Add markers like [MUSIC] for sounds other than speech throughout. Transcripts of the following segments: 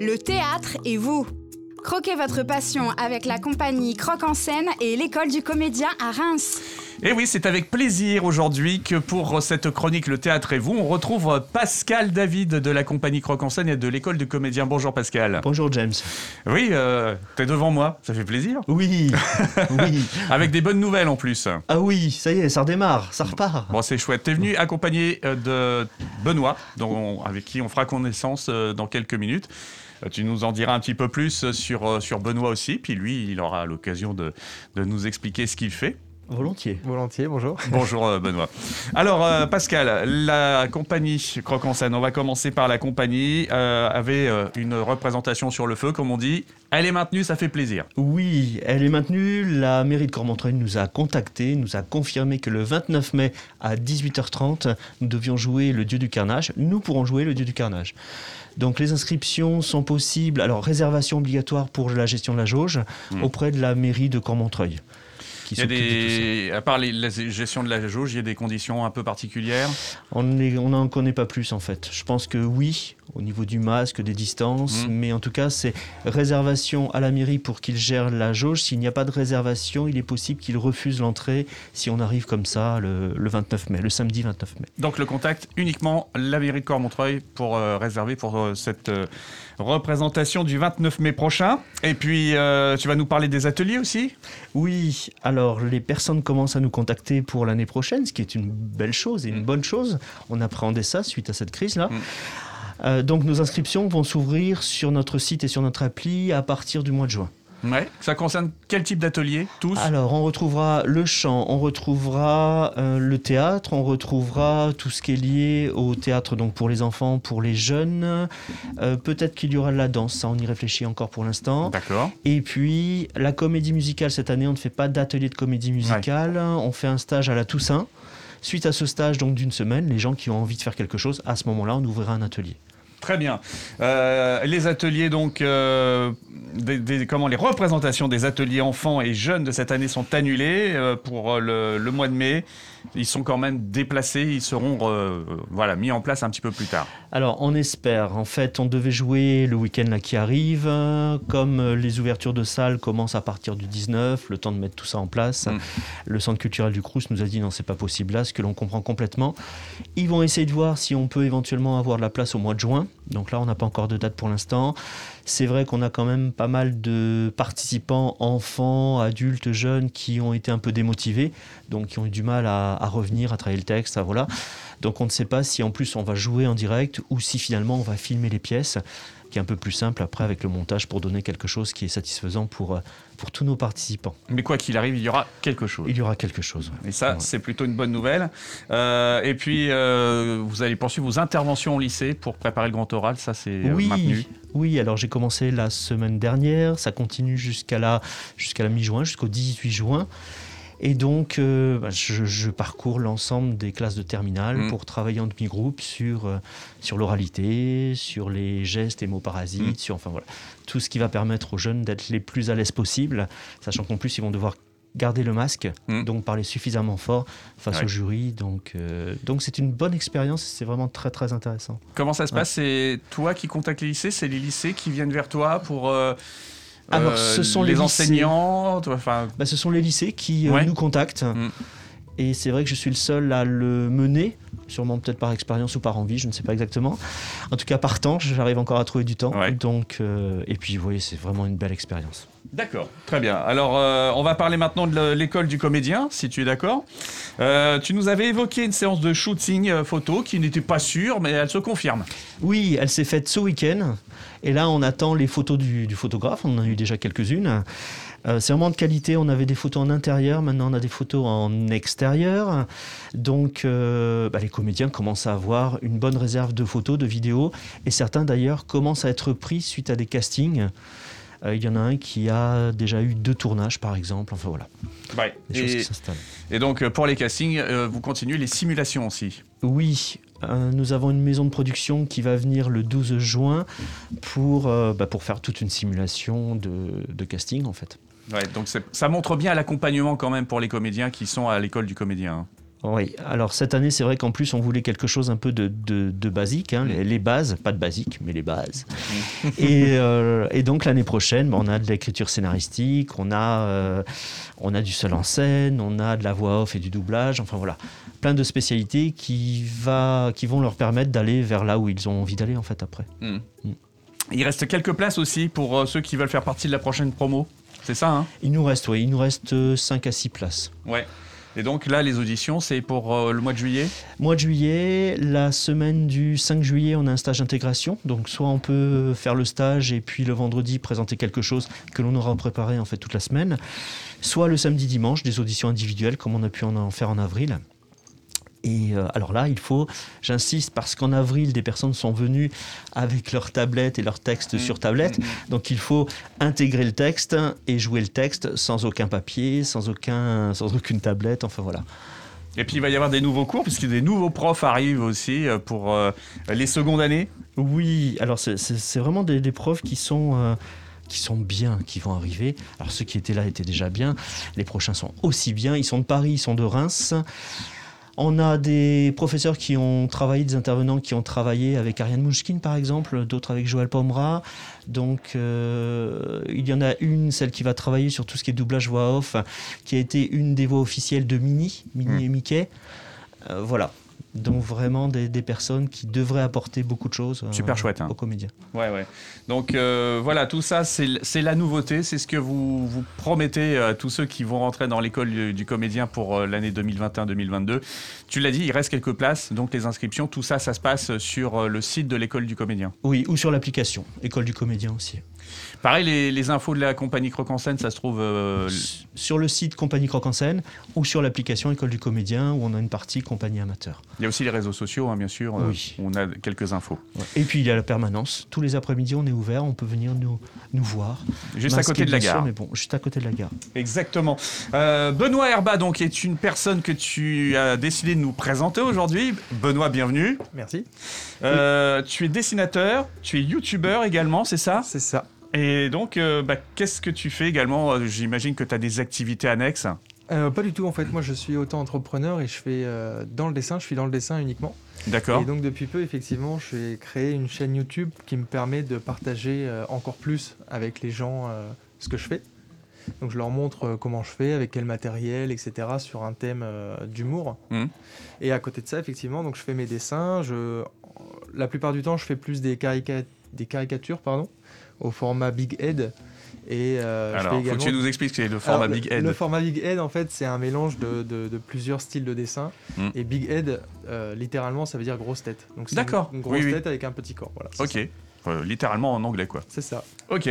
Le théâtre et vous. Croquez votre passion avec la compagnie Croque en scène et l'école du comédien à Reims. Et oui, c'est avec plaisir aujourd'hui que pour cette chronique Le Théâtre et vous, on retrouve Pascal David de la compagnie Croque en scène et de l'école du comédien. Bonjour Pascal. Bonjour James. Oui, euh, t'es devant moi, ça fait plaisir. Oui, oui. [LAUGHS] avec des bonnes nouvelles en plus. Ah oui, ça y est, ça redémarre, ça repart. Bon, c'est chouette. T'es venu accompagné euh, de Benoît, dont avec qui on fera connaissance euh, dans quelques minutes. Tu nous en diras un petit peu plus sur, sur Benoît aussi, puis lui, il aura l'occasion de, de nous expliquer ce qu'il fait. Volontiers. Volontiers, bonjour. [LAUGHS] Bonjour euh, Benoît. Alors euh, Pascal, la compagnie Croque en scène, on va commencer par la compagnie, euh, avait une représentation sur le feu, comme on dit. Elle est maintenue, ça fait plaisir. Oui, elle est maintenue. La mairie de Cormontreuil nous a contactés, nous a confirmé que le 29 mai à 18h30, nous devions jouer le Dieu du carnage. Nous pourrons jouer le Dieu du carnage. Donc les inscriptions sont possibles. Alors réservation obligatoire pour la gestion de la jauge hmm. auprès de la mairie de Cormontreuil il y a des, à part la gestion de la jauge, il y a des conditions un peu particulières? On n'en connaît pas plus en fait. Je pense que oui, au niveau du masque, des distances, mmh. mais en tout cas c'est réservation à la mairie pour qu'il gère la jauge. S'il n'y a pas de réservation, il est possible qu'il refuse l'entrée si on arrive comme ça le, 29 mai, le samedi 29 mai. Donc le contact uniquement la mairie de Cormontreuil pour euh, réserver pour euh, cette euh, représentation du 29 mai prochain. Et puis tu vas nous parler des ateliers aussi? Oui, alors alors, les personnes commencent à nous contacter pour l'année prochaine, ce qui est une belle chose et une mm. bonne chose. On appréhendait ça suite à cette crise-là. Mm. Euh, donc, nos inscriptions vont s'ouvrir sur notre site et sur notre appli à partir du mois de juin. Ouais. Ça concerne quel type d'atelier Tous? Alors, on retrouvera le chant, on retrouvera euh, le théâtre, on retrouvera tout ce qui est lié au théâtre, donc pour les enfants, pour les jeunes. Euh, peut-être qu'il y aura la danse, ça, on y réfléchit encore pour l'instant. D'accord. Et puis, la comédie musicale, cette année, on ne fait pas d'atelier de comédie musicale. On fait un stage à la Toussaint. Suite à ce stage donc d'une semaine, les gens qui ont envie de faire quelque chose, à ce moment-là, on ouvrira un atelier. Très bien. Euh, les ateliers, donc, euh, comment les représentations des ateliers enfants et jeunes de cette année sont annulées euh, pour le, mois de mai ils sont quand même déplacés, ils seront euh, voilà, mis en place un petit peu plus tard. Alors on espère, en fait on devait jouer le week-end là qui arrive, comme les ouvertures de salles commencent à partir du 19, le temps de mettre tout ça en place, mm. le centre culturel du Crous nous a dit non c'est pas possible là, ce que l'on comprend complètement. Ils vont essayer de voir si on peut éventuellement avoir de la place au mois de juin, donc là on n'a pas encore de date pour l'instant. C'est vrai qu'on a quand même pas mal de participants, enfants, adultes, jeunes, qui ont été un peu démotivés, donc qui ont eu du mal à, revenir, à travailler le texte, à voilà. Donc on ne sait pas si en plus on va jouer en direct ou si finalement on va filmer les pièces qui est un peu plus simple après avec le montage pour donner quelque chose qui est satisfaisant pour, euh, pour tous nos participants. Mais quoi qu'il arrive, il y aura quelque chose. Il y aura quelque chose. Et ça, c'est plutôt une bonne nouvelle. Euh, et puis, euh, vous allez poursuivre vos interventions au lycée pour préparer le grand oral, ça c'est oui, maintenu Oui, alors j'ai commencé la semaine dernière, ça continue jusqu'à la, jusqu'à la mi-juin, jusqu'au 18 juin. Et donc, euh, bah, je, parcours l'ensemble des classes de terminale mm. pour travailler en demi-groupe sur, euh, sur l'oralité, sur les gestes et mots parasites, mm. sur enfin voilà, tout ce qui va permettre aux jeunes d'être les plus à l'aise possible, sachant qu'en plus, ils vont devoir garder le masque, mm. donc parler suffisamment fort face au jury. Donc, euh, donc c'est une bonne expérience, c'est vraiment très très intéressant. Comment ça se passe? C'est toi qui contactes les lycées? C'est les lycées qui viennent vers toi pour alors, ce sont les, les enseignants bah, Ce sont les lycées qui euh, nous contactent. Mm. Et c'est vrai que je suis le seul à le mener, sûrement peut-être par expérience ou par envie, je ne sais pas exactement. En tout cas, par temps, j'arrive encore à trouver du temps. Donc, euh, et puis, vous voyez, c'est vraiment une belle expérience. D'accord, très bien. Alors, euh, on va parler maintenant de l'école du comédien, si tu es d'accord. tu nous avais évoqué une séance de shooting photo qui n'était pas sûre, mais elle se confirme. Oui, elle s'est faite ce week-end. Et là, on attend les photos du, photographe. On en a eu déjà quelques-unes. Euh, c'est vraiment de qualité. On avait des photos en intérieur, maintenant on a des photos en extérieur. Donc euh, bah, les comédiens commencent à avoir une bonne réserve de photos, de vidéos. Et certains d'ailleurs commencent à être pris suite à des castings. Euh, il y en a un qui a déjà eu deux tournages, par exemple. Enfin voilà. Des et, choses qui s'installent. Et donc, pour les castings, vous continuez les simulations aussi Oui, euh, nous avons une maison de production qui va venir le 12 juin pour, euh, bah, pour faire toute une simulation de, casting en fait. Ouais, donc ça montre bien l'accompagnement quand même pour les comédiens qui sont à l'école du comédien. Hein. Oui, alors cette année, c'est vrai qu'en plus, on voulait quelque chose un peu de, de, basique, hein, les, bases, pas de basique, mais les bases. et, euh, et, donc l'année prochaine, on a de l'écriture scénaristique, on a, euh, on a du seul en scène, on a de la voix off et du doublage, enfin voilà, plein de spécialités qui, va, qui vont leur permettre d'aller vers là où ils ont envie d'aller en fait après. Hmm. Hmm. Il reste quelques places aussi pour euh, ceux qui veulent faire partie de la prochaine promo, c'est ça hein? Il nous reste, oui, il nous reste 5 à 6 places. Ouais. Et donc là, les auditions, c'est pour euh, le mois de juillet Mois de juillet, la semaine du 5 juillet, on a un stage d'intégration. Donc soit on peut faire le stage et puis le vendredi présenter quelque chose que l'on aura préparé en fait toute la semaine, soit le samedi dimanche, des auditions individuelles comme on a pu en faire en avril. Et euh, alors là, il faut, j'insiste, parce qu'en avril, des personnes sont venues avec leurs tablettes et leurs textes mmh. sur tablette. Mmh, mmh. Donc il faut intégrer le texte et jouer le texte sans aucun papier, sans, aucun, sans aucune tablette. Enfin voilà. Et puis il va y avoir des nouveaux cours, puisque des nouveaux profs arrivent aussi euh, pour euh, les secondes années. Oui, alors c'est vraiment des, profs qui sont qui sont bien, qui vont arriver. Alors ceux qui étaient là étaient déjà bien. Les prochains sont aussi bien. Ils sont de Paris, ils sont de Reims. On a des professeurs qui ont travaillé, des intervenants qui ont travaillé avec Ariane Mouchkine par exemple, d'autres avec Joël Pomera. Donc euh, il y en a une, celle qui va travailler sur tout ce qui est doublage voix off, qui a été une des voix officielles de Mini, Mini et mmh. Mickey. Euh, voilà donc vraiment des, personnes qui devraient apporter beaucoup de choses euh, Super chouette, hein. aux comédiens. Ouais, ouais. Donc euh, voilà, tout ça, c'est la nouveauté, c'est ce que vous, vous promettez à tous ceux qui vont rentrer dans l'école du, comédien pour euh, l'année 2021-2022. Tu l'as dit, il reste quelques places, donc les inscriptions, tout ça, ça se passe sur le site de l'école du comédien. Oui, ou sur l'application, école du comédien aussi. Pareil, les, infos de la compagnie Croc en scène, ça se trouve euh, sur le site compagnie Croc en scène ou sur l'application École du comédien où on a une partie compagnie amateur. Il y a aussi les réseaux sociaux, hein, bien sûr. Euh, oui. on a quelques infos. Et puis il y a la permanence. Tous les après-midi, on est ouvert, on peut venir nous, nous voir. Juste à côté de la gare. mais bon, juste à côté de la gare. Exactement. Euh, Benoît Herba, donc, est une personne que tu as décidé de nous présenter aujourd'hui. Benoît, bienvenue. Merci. Tu es dessinateur, tu es youtubeur également, c'est ça? C'est ça. Et donc, euh, bah, qu'est-ce que tu fais également? Euh, J'imagine que tu as des activités annexes. Euh, pas du tout en fait, moi je suis auto-entrepreneur et je fais dans le dessin, je suis dans le dessin uniquement. D'accord. Et donc depuis peu effectivement j'ai créé une chaîne YouTube qui me permet de partager encore plus avec les gens ce que je fais. Donc je leur montre comment je fais, avec quel matériel, etc. sur un thème d'humour. Mmh. Et à côté de ça effectivement donc je fais mes dessins, je... la plupart du temps je fais plus des, des caricatures pardon au format Big Head. Et, euh, Alors, faut que tu nous expliques ce le format Big Head. Le, format Big Head, en fait, c'est un mélange de, de, plusieurs styles de dessin. Hmm. Et Big Head, euh, littéralement, ça veut dire grosse tête. Donc, c'est une, grosse tête avec un petit corps. Voilà, ok. Euh, littéralement en anglais, quoi. C'est ça. Ok.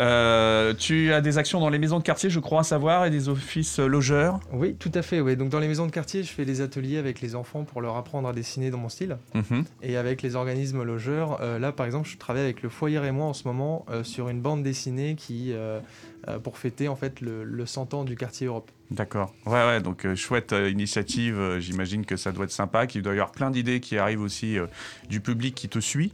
Euh, tu as des actions dans les maisons de quartier, je crois savoir, et des offices logeurs Oui, tout à fait. Oui. Donc dans les maisons de quartier, je fais des ateliers avec les enfants pour leur apprendre à dessiner dans mon style. Mhm. Et avec les organismes logeurs, euh, là par exemple, je travaille avec le Foyer et moi en ce moment sur une bande dessinée qui pour fêter en fait le, le 100 ans du quartier Europe. D'accord. Ouais, ouais, donc chouette initiative, j'imagine que ça doit être sympa, qu'il doit y avoir plein d'idées qui arrivent aussi du public qui te suit.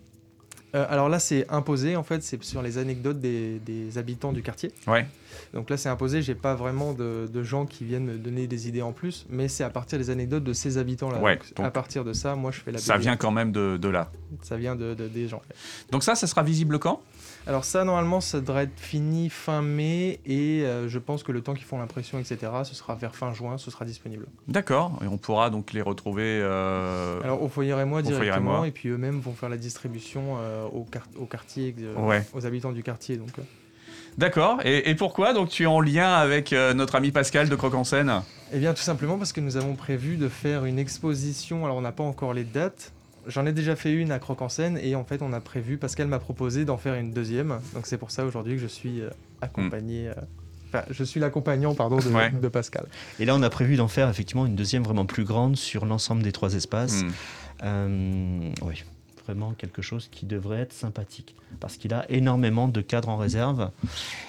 Euh, alors là, c'est imposé, en fait, c'est sur les anecdotes des, habitants du quartier. Ouais. Donc là, c'est imposé, j'ai pas vraiment de, gens qui viennent me donner des idées en plus, mais c'est à partir des anecdotes de ces habitants-là. Ouais, à partir de ça, moi, je fais la Ça vient quand même de, là. Ça vient de, des gens. Donc ça, ça sera visible quand? Alors ça, normalement, ça devrait être fini fin mai et euh, je pense que le temps qu'ils font l'impression, etc., ce sera vers fin juin, ce sera disponible. D'accord, et on pourra donc les retrouver... Euh, Alors au Foyer et moi directement, et, puis eux-mêmes vont faire la distribution euh, au, au, quartier, aux habitants du quartier. Donc. D'accord, et, pourquoi donc tu es en lien avec notre ami Pascal de Croc en Seine Eh bien tout simplement parce que nous avons prévu de faire une exposition, alors on n'a pas encore les dates, J'en ai déjà fait une à Croc en scène et en fait on a prévu, Pascal m'a proposé d'en faire une deuxième. Donc c'est pour ça aujourd'hui que je suis euh, accompagné. Euh, enfin, je suis l'accompagnant pardon de, Pascal. Et là on a prévu d'en faire effectivement une deuxième vraiment plus grande sur l'ensemble des trois espaces. Hmm. Euh, oui vraiment quelque chose qui devrait être sympathique parce qu'il a énormément de cadres en réserve.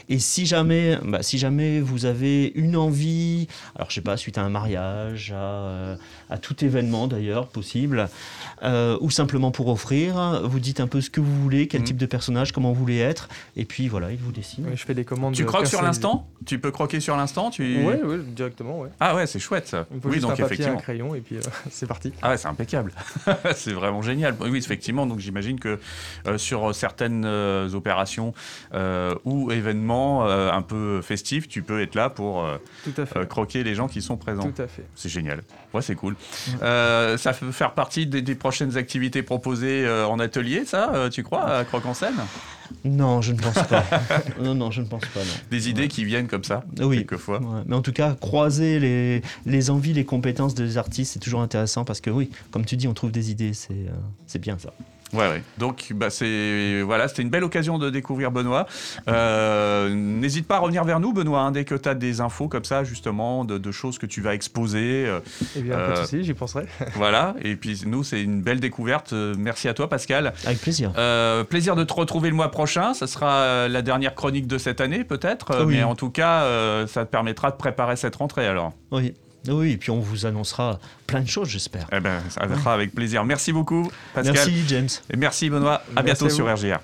Et si jamais, bah, si jamais vous avez une envie, alors je sais pas, suite à un mariage, à, euh, à tout événement d'ailleurs possible, euh, ou simplement pour offrir, vous dites un peu ce que vous voulez, quel Mhm. type de personnage, comment vous voulez être, et puis voilà, il vous dessine. Oui, je fais des commandes. Tu croques sur l'instant? Tu peux croquer sur l'instant? Tu... Ouais, directement, ouais. Ah ouais, c'est chouette ça. Oui, juste donc un papier, un effectivement. crayon, et puis euh, [LAUGHS] c'est parti. Ah ouais, c'est impeccable. [LAUGHS] c'est vraiment génial. Oui, effectivement. Donc j'imagine que euh, sur certaines euh, opérations euh, ou événements euh, un peu festifs, tu peux être là pour euh, Tout à fait. euh, croquer les gens qui sont présents. Tout à fait. C'est génial. Ouais, c'est cool. Euh, ça peut faire partie des, des prochaines activités proposées euh, en atelier, ça, euh, tu crois, à Croque en scène Non, je ne pense pas. [LAUGHS] non, non, je ne pense pas. Non. Des idées qui viennent comme ça, Oui. quelquefois. Ouais, Mais en tout cas, croiser les, les envies, les compétences des artistes, c'est toujours intéressant parce que oui, comme tu dis, on trouve des idées, c'est euh, c'est bien ça. Ouais, ouais. Donc, bah, c'est voilà, c'était une belle occasion de découvrir Benoît. Euh, N'hésite pas à revenir vers nous, Benoît, hein, dès que tu as des infos comme ça, justement, de, de choses que tu vas exposer. euh, Eh bien, pas Euh, de souci, j'y penserai. [LAUGHS] voilà. Et puis, nous, c'est une belle découverte. Merci à toi, Pascal. Avec plaisir. Euh, plaisir de te retrouver le mois prochain. Ça sera la dernière chronique de cette année, peut-être. Oui. Mais en tout cas, euh, ça te permettra de préparer cette rentrée alors. Oui. Oui, et puis on vous annoncera plein de choses, j'espère. Eh ben, ça sera avec plaisir. Merci beaucoup, Pascal. Merci, James. Et merci, Benoît. À Merci bientôt à sur. RGR.